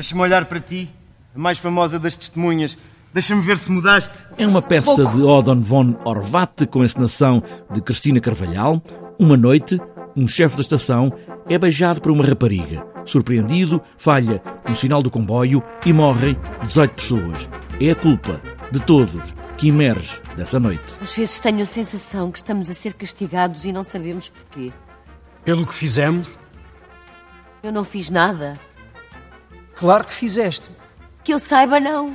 Deixa-me olhar para ti, a mais famosa das testemunhas. Deixa-me ver se mudaste. É uma peça de Odon von Orvat com encenação de Cristina Carvalhal. Uma noite, um chefe da estação é beijado por uma rapariga. Surpreendido, falha um sinal do comboio e morrem 18 pessoas. É a culpa de todos que emerge dessa noite. Às vezes tenho a sensação que estamos a ser castigados e não sabemos porquê. Pelo que fizemos? Eu não fiz nada. Claro que fizeste. Que eu saiba, não.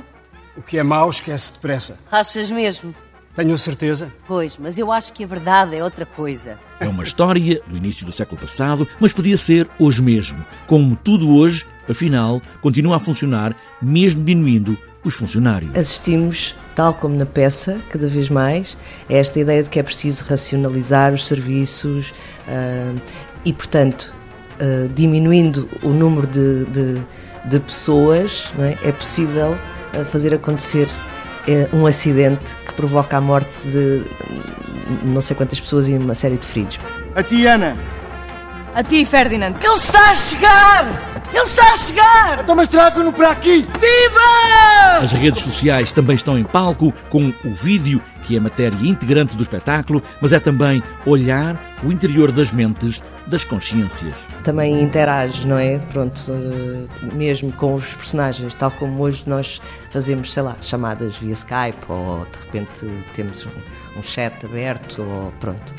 O que é mau esquece depressa. Achas mesmo? Tenho a certeza. Pois, mas eu acho que a verdade é outra coisa. É uma história do início do século passado, mas podia ser hoje mesmo. Como tudo hoje, afinal, continua a funcionar, mesmo diminuindo os funcionários. Assistimos, tal como na peça, cada vez mais, a esta ideia de que é preciso racionalizar os serviços uh, e, portanto, uh, diminuindo o número de, de, de pessoas, é? é? possível uh, fazer acontecer um acidente que provoca a morte de não sei quantas pessoas e uma série de feridos. A ti, Ana. A ti, Ferdinand. Ele está a chegar! Ele está a chegar! Então, mas traga-no para aqui! Viva! As redes sociais também estão em palco com o vídeo, que é matéria integrante do espetáculo, mas é também olhar o interior das mentes, das consciências. Também interage, não é? Pronto, eh, mesmo com os personagens, tal como hoje nós fazemos, sei lá, chamadas via Skype ou de repente temos um, um chat aberto ou pronto.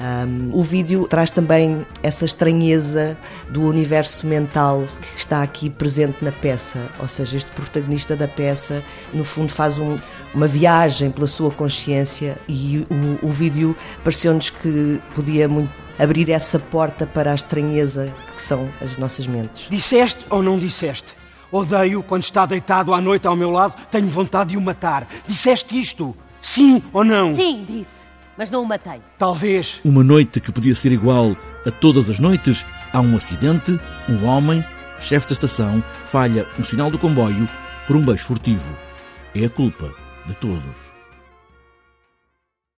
Um, o vídeo traz também essa estranheza do universo mental que está aqui presente na peça, ou seja, este protagonista da peça, no fundo, faz um, uma viagem pela sua consciência e o, o vídeo pareceu-nos que podia muito abrir essa porta para a estranheza que são as nossas mentes. Disseste ou não disseste? Odeio quando está deitado à noite ao meu lado, tenho vontade de o matar. Disseste isto? Sim ou não? Sim, disse mas não o matei. Talvez. Uma noite que podia ser igual a todas as noites, há um acidente, um homem, chefe da estação, falha um sinal do comboio por um beijo furtivo. É a culpa de todos.